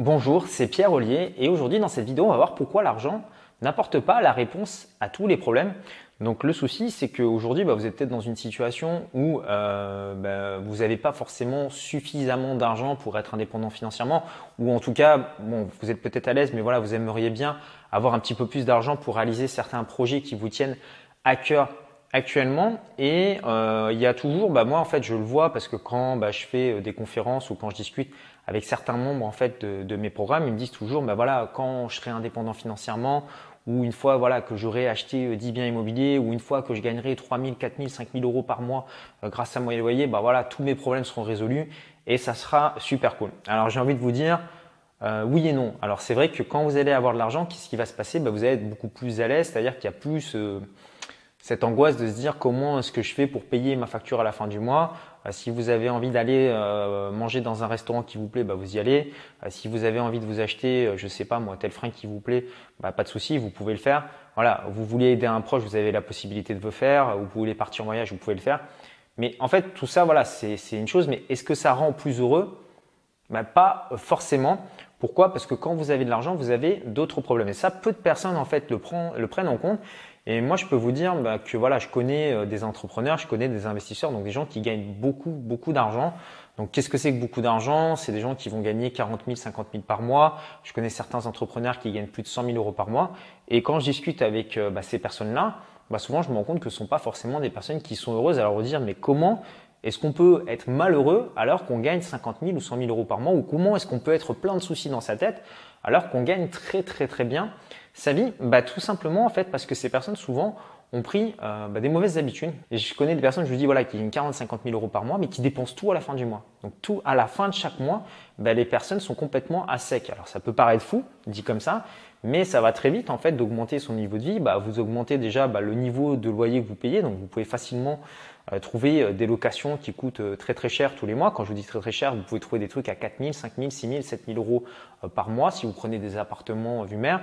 Bonjour, c'est Pierre Ollier et aujourd'hui dans cette vidéo on va voir pourquoi l'argent n'apporte pas la réponse à tous les problèmes. Donc le souci c'est qu'aujourd'hui bah, vous êtes peut-être dans une situation où euh, bah, vous n'avez pas forcément suffisamment d'argent pour être indépendant financièrement ou en tout cas bon, vous êtes peut-être à l'aise mais voilà vous aimeriez bien avoir un petit peu plus d'argent pour réaliser certains projets qui vous tiennent à cœur actuellement et euh, il y a toujours, bah moi en fait je le vois parce que quand je fais euh, des conférences ou quand je discute avec certains membres en fait de, mes programmes, ils me disent toujours, bah voilà quand je serai indépendant financièrement ou une fois voilà que j'aurai acheté 10 euh, biens immobiliers ou une fois que je gagnerai 3 000, 4 000, 5 000 euros par mois grâce à mon loyer, bah voilà tous mes problèmes seront résolus et ça sera super cool. Alors j'ai envie de vous dire euh, oui et non. Alors c'est vrai que quand vous allez avoir de l'argent, qu'est-ce qui va se passer? Bah, Vous allez être beaucoup plus à l'aise, c'est-à-dire qu'il y a plus euh, cette angoisse de se dire comment est-ce que je fais pour payer ma facture à la fin du mois. Euh, si vous avez envie d'aller euh, manger dans un restaurant qui vous plaît, bah vous y allez. Euh, si vous avez envie de vous acheter, je sais pas moi, tel frein qui vous plaît, bah pas de souci, vous pouvez le faire. Voilà, vous voulez aider un proche, vous avez la possibilité de le faire. Vous voulez partir en voyage, vous pouvez le faire. Mais en fait, tout ça, voilà, c'est une chose. Mais est-ce que ça rend plus heureux? Bah, Pas forcément. Pourquoi? Parce que quand vous avez de l'argent, vous avez d'autres problèmes. Et ça, peu de personnes en fait le prennent en compte. Et moi, je peux vous dire bah, que voilà, je connais euh, des entrepreneurs, je connais des investisseurs, donc des gens qui gagnent beaucoup, beaucoup d'argent. Donc, qu'est-ce que c'est que beaucoup d'argent? C'est des gens qui vont gagner 40 000, 50 000 par mois. Je connais certains entrepreneurs qui gagnent plus de 100 000 euros par mois. Et quand je discute avec euh, bah, ces personnes-là, bah, souvent, je me rends compte que ce ne sont pas forcément des personnes qui sont heureuses. Alors, dire, mais comment est-ce qu'on peut être malheureux alors qu'on gagne 50 000 ou 100 000 euros par mois? Ou comment est-ce qu'on peut être plein de soucis dans sa tête alors qu'on gagne très, très, très bien? Sa vie bah, Tout simplement en fait parce que ces personnes souvent ont pris euh, bah, des mauvaises habitudes. Je connais des personnes, je vous dis voilà, qui gagnent 40, 50 000 euros par mois, mais qui dépensent tout à la fin du mois. Donc tout à la fin de chaque mois, bah, les personnes sont complètement à sec. Alors ça peut paraître fou, dit comme ça, mais ça va très vite en fait d'augmenter son niveau de vie. Bah, vous augmentez déjà bah, le niveau de loyer que vous payez, donc vous pouvez facilement trouver euh, des locations qui coûtent euh, très très cher tous les mois. Quand je vous dis très très cher, vous pouvez trouver des trucs à 4 000, 5 000, 6 000, 7 000 euros par mois. Si vous prenez des appartements vue mer,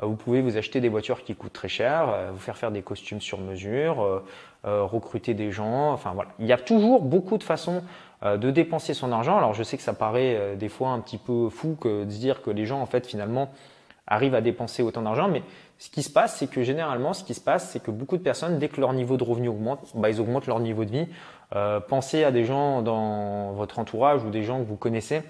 vous pouvez vous acheter des voitures qui coûtent très cher, vous faire faire des costumes sur mesure, recruter des gens. Enfin voilà, il y a toujours beaucoup de façons de dépenser son argent. Alors je sais que ça paraît des fois un petit peu fou que de dire que les gens en fait finalement arrivent à dépenser autant d'argent, mais ce qui se passe, c'est que généralement, ce qui se passe, c'est que beaucoup de personnes, dès que leur niveau de revenu augmente, bah, ils augmentent leur niveau de vie. Euh, pensez à des gens dans votre entourage ou des gens que vous connaissez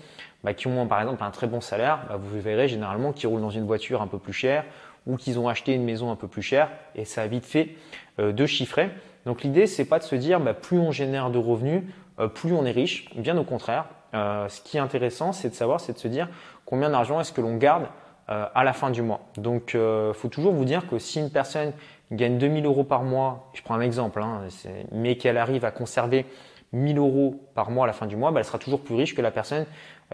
bah, qui ont par exemple un très bon salaire. Bah, vous verrez généralement qu'ils roulent dans une voiture un peu plus chère ou qu'ils ont acheté une maison un peu plus chère et ça a vite fait euh, de chiffrer. Donc l'idée, c'est pas de se dire bah, plus on génère de revenus, euh, plus on est riche. Bien au contraire. ce qui est intéressant, c'est de savoir, c'est de se dire combien d'argent est-ce que l'on garde euh, à la fin du mois. Donc, il euh, faut toujours vous dire que si une personne gagne 2000 euros par mois, je prends un exemple, hein, mais qu'elle arrive à conserver 1000 euros par mois à la fin du mois, bah, elle sera toujours plus riche que la personne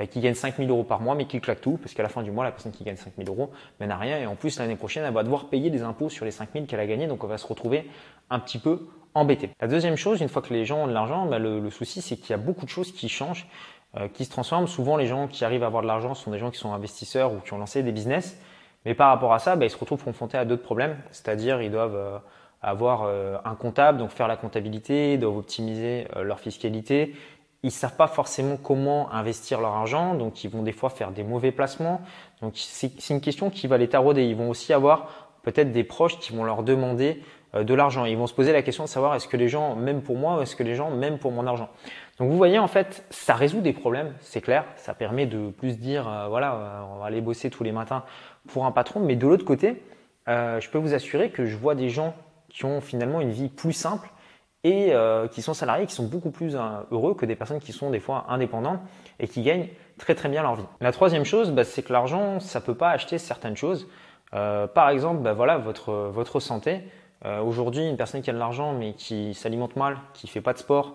euh, qui gagne 5000 euros par mois mais qui claque tout, parce qu'à la fin du mois, la personne qui gagne 5000 euros n'a rien et en plus l'année prochaine, elle va devoir payer des impôts sur les 5000 qu'elle a gagnés, donc elle va se retrouver un petit peu embêtée. La deuxième chose, une fois que les gens ont de l'argent, bah, le souci c'est qu'il y a beaucoup de choses qui changent euh, qui se transforment. Souvent, les gens qui arrivent à avoir de l'argent sont des gens qui sont investisseurs ou qui ont lancé des business. Mais par rapport à ça, bah, ils se retrouvent confrontés à d'autres problèmes. C'est-à-dire, ils doivent euh, avoir euh, un comptable, donc faire la comptabilité, ils doivent optimiser leur fiscalité. Ils savent pas forcément comment investir leur argent, donc ils vont des fois faire des mauvais placements. Donc c'est une question qui va les tarauder. Ils vont aussi avoir peut-être des proches qui vont leur demander de l'argent. Ils vont se poser la question de savoir est-ce que les gens m'aiment pour moi ou est-ce que les gens m'aiment pour mon argent? Donc vous voyez en fait, ça résout des problèmes, c'est clair. Ça permet de plus dire euh, voilà, euh, on va aller bosser tous les matins pour un patron. Mais de l'autre côté, euh, je peux vous assurer que je vois des gens qui ont finalement une vie plus simple et qui sont salariés, qui sont beaucoup plus heureux que des personnes qui sont des fois indépendantes et qui gagnent très très bien leur vie. La troisième chose, bah, c'est que l'argent, ça peut pas acheter certaines choses. par exemple, bah, voilà votre votre santé. Aujourd'hui, une personne qui a de l'argent mais qui s'alimente mal, qui fait pas de sport,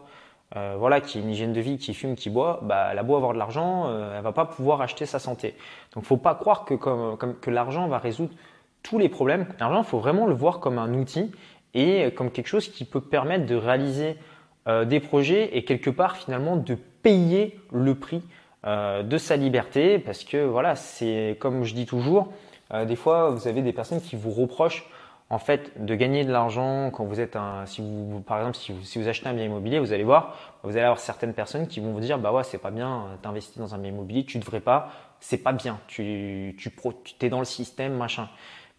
euh, voilà, qui a une hygiène de vie, qui fume, qui boit, bah, elle a beau avoir de l'argent, euh, elle va pas pouvoir acheter sa santé. Donc, faut pas croire que, l'argent va résoudre tous les problèmes. L'argent, faut vraiment le voir comme un outil et comme quelque chose qui peut permettre de réaliser euh, des projets et quelque part finalement de payer le prix euh, de sa liberté, parce que voilà, c'est comme je dis toujours, des fois vous avez des personnes qui vous reprochent en fait, de gagner de l'argent quand vous êtes un, si vous, par exemple, si vous, si vous achetez un bien immobilier, vous allez voir, vous allez avoir certaines personnes qui vont vous dire, bah ouais, c'est pas bien, t'investis dans un bien immobilier, tu devrais pas, c'est pas bien, tu, tu, tu es dans le système, machin.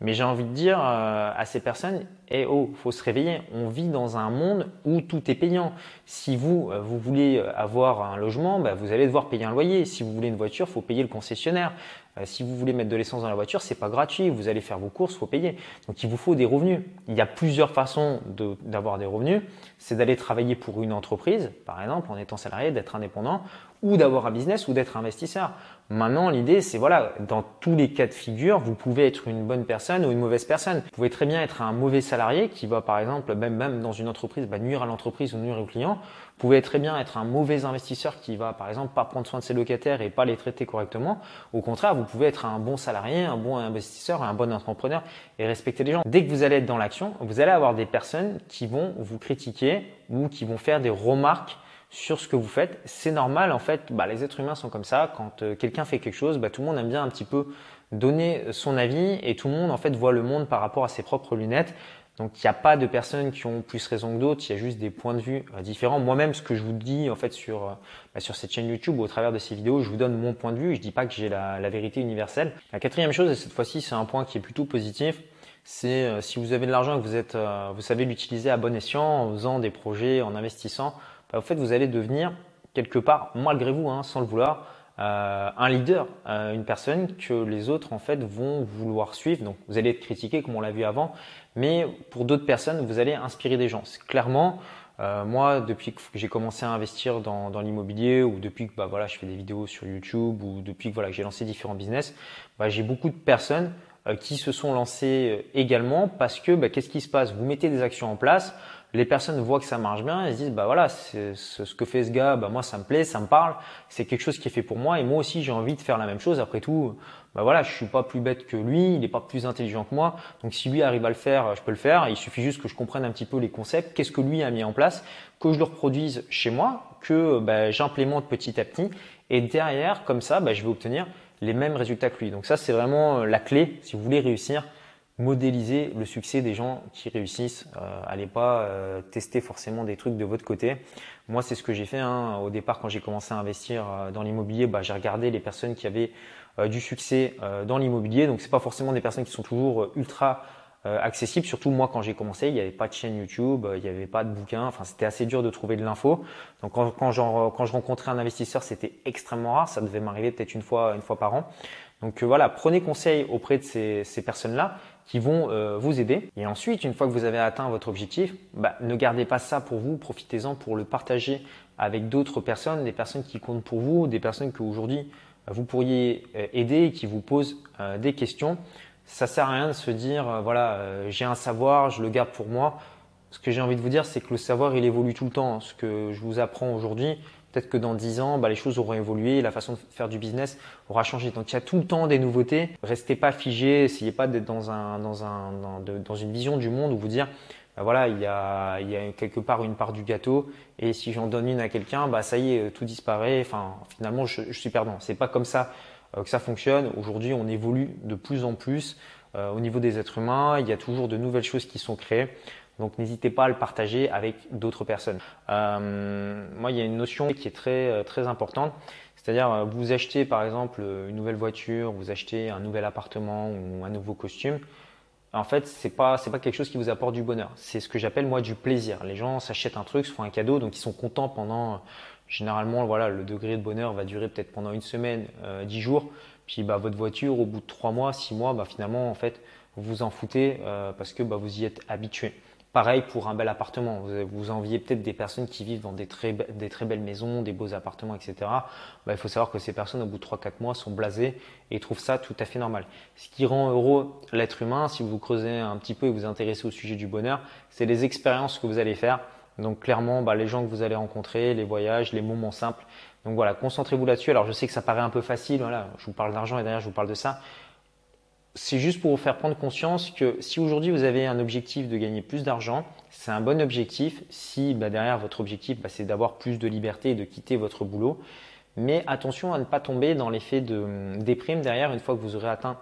Mais j'ai envie de dire euh, à ces personnes, eh oh, faut se réveiller. On vit dans un monde où tout est payant. Si vous, euh, voulez avoir un logement, bah, vous allez devoir payer un loyer. Si vous voulez une voiture, faut payer le concessionnaire. Euh, si vous voulez mettre de l'essence dans la voiture, c'est pas gratuit. Vous allez faire vos courses, faut payer. Donc il vous faut des revenus. Il y a plusieurs façons d'avoir des revenus. C'est d'aller travailler pour une entreprise, par exemple, en étant salarié, d'être indépendant, ou d'avoir un business ou d'être investisseur. Maintenant, l'idée, c'est voilà, dans tous les cas de figure, vous pouvez être une bonne personne ou une mauvaise personne. Vous pouvez très bien être un mauvais salarié qui va, par exemple, même, même dans une entreprise, bah, nuire à l'entreprise ou nuire au client. Pouvez très bien être un mauvais investisseur qui va, par exemple, pas prendre soin de ses locataires et pas les traiter correctement. Au contraire, vous pouvez être un bon salarié, un bon investisseur, un bon entrepreneur et respecter les gens. Dès que vous allez être dans l'action, vous allez avoir des personnes qui vont vous critiquer ou qui vont faire des remarques sur ce que vous faites. C'est normal, en fait, bah, les êtres humains sont comme ça. Quand euh, quelqu'un fait quelque chose, bah, tout le monde aime bien un petit peu donner son avis et tout le monde, en fait, voit le monde par rapport à ses propres lunettes. Donc, il n'y a pas de personnes qui ont plus raison que d'autres. Il y a juste des points de vue euh, différents. Moi-même, ce que je vous dis, en fait, sur, euh, bah, sur cette chaîne YouTube ou au travers de ces vidéos, je vous donne mon point de vue. Je dis pas que j'ai la, vérité universelle. La quatrième chose, et cette fois-ci, c'est un point qui est plutôt positif c'est si vous avez de l'argent et que vous êtes, savez l'utiliser à bon escient en faisant des projets, en investissant, en bah, fait, vous allez devenir quelque part, malgré vous, hein, sans le vouloir, euh, un leader, euh, une personne que les autres en fait vont vouloir suivre. Donc, vous allez être critiqué comme on l'a vu avant, mais pour d'autres personnes, vous allez inspirer des gens. Clairement, euh, moi, depuis que j'ai commencé à investir dans, l'immobilier ou depuis que bah, voilà, je fais des vidéos sur YouTube ou depuis que voilà, j'ai lancé différents business, bah, j'ai beaucoup de personnes qui se sont lancées également parce que bah, qu'est-ce qui se passe? Vous mettez des actions en place les personnes voient que ça marche bien et se disent bah voilà c'est ce que fait ce gars bah moi ça me plaît ça me parle c'est quelque chose qui est fait pour moi et moi aussi j'ai envie de faire la même chose. Après tout bah voilà je suis pas plus bête que lui il n'est pas plus intelligent que moi. Donc si lui arrive à le faire je peux le faire. Il suffit juste que je comprenne un petit peu les concepts qu'est-ce que lui a mis en place que je le reproduise chez moi que bah, j'implémente petit à petit. Et derrière comme ça bah, je vais obtenir les mêmes résultats que lui. Donc ça c'est vraiment la clé si vous voulez réussir modéliser le succès des gens qui réussissent. Euh, allez pas euh, tester forcément des trucs de votre côté. Moi, c'est ce que j'ai fait. Hein. Au départ, quand j'ai commencé à investir euh, dans l'immobilier, bah, j'ai regardé les personnes qui avaient euh, du succès dans l'immobilier. Donc, c'est pas forcément des personnes qui sont toujours ultra accessibles. Surtout moi, quand j'ai commencé, il n'y avait pas de chaîne YouTube, il n'y avait pas de bouquin. Enfin, c'était assez dur de trouver de l'info. Donc, quand, quand, quand je rencontrais un investisseur, c'était extrêmement rare. Ça devait m'arriver peut-être une fois, une fois par an. Donc voilà, prenez conseil auprès de ces, personnes-là qui vont euh, vous aider. Et ensuite, une fois que vous avez atteint votre objectif, bah, ne gardez pas ça pour vous, profitez-en pour le partager avec d'autres personnes, des personnes qui comptent pour vous, des personnes que aujourd'hui euh, vous pourriez euh, aider et qui vous posent des questions. Ça sert à rien de se dire voilà j'ai un savoir, je le garde pour moi. Ce que j'ai envie de vous dire, c'est que le savoir il évolue tout le temps. Ce que je vous apprends aujourd'hui, Peut-être que dans 10 ans, bah, les choses auront évolué, la façon de faire du business aura changé. Donc il y a tout le temps des nouveautés. Restez pas figé, essayez pas d'être dans, un, dans, un, dans, une vision du monde où vous dire, bah, voilà, il y, a, il y a quelque part une part du gâteau et si j'en donne une à quelqu'un, bah, ça y est, tout disparaît. Enfin, finalement, je, je suis perdant. C'est pas comme ça euh, que ça fonctionne. Aujourd'hui, on évolue de plus en plus. Euh, au niveau des êtres humains, il y a toujours de nouvelles choses qui sont créées. Donc n'hésitez pas à le partager avec d'autres personnes. Euh, moi, il y a une notion qui est très euh, très importante. C'est-à-dire, euh, vous achetez par exemple une nouvelle voiture, vous achetez un nouvel appartement ou un nouveau costume. En fait, c'est pas pas quelque chose qui vous apporte du bonheur. C'est ce que j'appelle moi du plaisir. Les gens s'achètent un truc, se font un cadeau, donc ils sont contents pendant. Généralement, voilà, le degré de bonheur va durer peut-être pendant une semaine, dix jours. Puis, bah, votre voiture, au bout de trois mois, six mois, bah, finalement, en fait, vous vous en foutez parce que bah, vous y êtes habitué. Pareil pour un bel appartement. Vous, vous enviez peut-être des personnes qui vivent dans des très, des très belles maisons, des beaux appartements, etc. Bah, il faut savoir que ces personnes, au bout de 3-4 mois, sont blasées et trouvent ça tout à fait normal. Ce qui rend heureux l'être humain, si vous creusez un petit peu et vous intéressez au sujet du bonheur, c'est les expériences que vous allez faire. Donc clairement, bah, les gens que vous allez rencontrer, les voyages, les moments simples. Donc voilà, concentrez-vous là-dessus. Alors je sais que ça paraît un peu facile, voilà, je vous parle d'argent et derrière je vous parle de ça c'est juste pour vous faire prendre conscience que si aujourd'hui vous avez un objectif de gagner plus d'argent, c'est un bon objectif. Si bah, derrière votre objectif, bah, c'est d'avoir plus de liberté et de quitter votre boulot. Mais attention à ne pas tomber dans l'effet de déprime derrière une fois que vous aurez atteint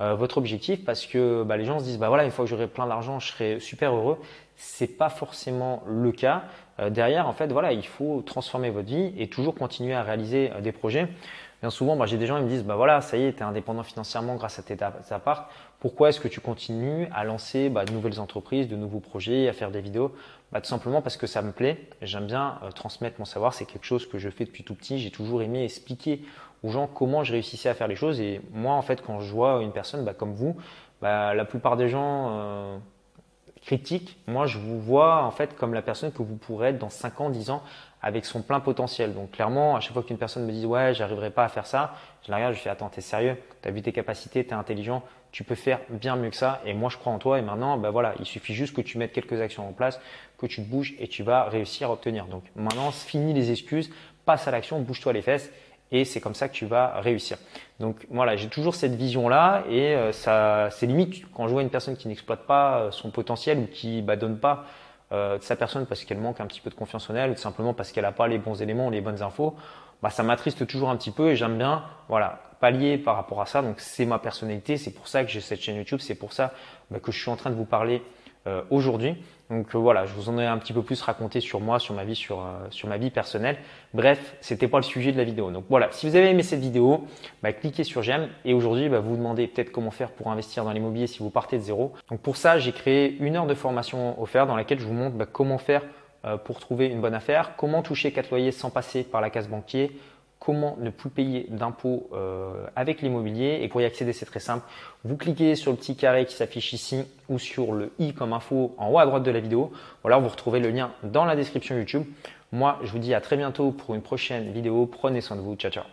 votre objectif parce que bah, les gens se disent bah voilà une fois que j'aurai plein d'argent je serai super heureux. C'est pas forcément le cas. derrière en fait voilà il faut transformer votre vie et toujours continuer à réaliser des projets. Bien souvent, j'ai des gens qui me disent, bah voilà, ça y est, tu es indépendant financièrement grâce à tes apparts. Pourquoi est-ce que tu continues à lancer bah, de nouvelles entreprises, de nouveaux projets, à faire des vidéos? Bah, Tout simplement parce que ça me plaît. J'aime bien euh, transmettre mon savoir. C'est quelque chose que je fais depuis tout petit. J'ai toujours aimé expliquer aux gens comment je réussissais à faire les choses. Et moi, en fait, quand je vois une personne bah, comme vous, bah, la plupart des gens euh, critiquent. Moi, je vous vois en fait comme la personne que vous pourrez être dans 5 ans, 10 ans avec son plein potentiel. Donc clairement, à chaque fois qu'une personne me dit ouais, j'arriverai pas à faire ça, je la regarde, je fais attends, t'es sérieux, t'as vu tes capacités, t'es intelligent, tu peux faire bien mieux que ça. Et moi, je crois en toi. Et maintenant, ben voilà, il suffit juste que tu mettes quelques actions en place, que tu bouges et tu vas réussir à obtenir. Donc maintenant, finis les excuses, passe à l'action, bouge-toi les fesses. Et c'est comme ça que tu vas réussir. Donc voilà, j'ai toujours cette vision-là et euh, ça, c'est limite quand je vois une personne qui n'exploite pas euh, son potentiel ou qui bah, donne pas euh, de sa personne parce qu'elle manque un petit peu de confiance en elle ou simplement parce qu'elle n'a pas les bons éléments, les bonnes infos, bah, ça m'attriste toujours un petit peu et j'aime bien voilà, pallier par rapport à ça. Donc c'est ma personnalité, c'est pour ça que j'ai cette chaîne YouTube, c'est pour ça bah, que je suis en train de vous parler euh, aujourd'hui. Donc euh, voilà, je vous en ai un petit peu plus raconté sur moi, sur ma vie, sur, euh, sur ma vie personnelle. Bref, c'était pas le sujet de la vidéo. Donc voilà, si vous avez aimé cette vidéo, bah, cliquez sur j'aime. Et aujourd'hui, bah, vous vous demandez peut-être comment faire pour investir dans l'immobilier si vous partez de zéro. Donc pour ça, j'ai créé une heure de formation offerte dans laquelle je vous montre bah, comment faire pour trouver une bonne affaire, comment toucher quatre loyers sans passer par la case banquier, comment ne plus payer d'impôts euh, avec l'immobilier. Et pour y accéder, c'est très simple. Vous cliquez sur le petit carré qui s'affiche ici ou sur le i comme info en haut à droite de la vidéo. Ou alors vous retrouvez le lien dans la description YouTube. Moi, je vous dis à très bientôt pour une prochaine vidéo. Prenez soin de vous. Ciao, ciao.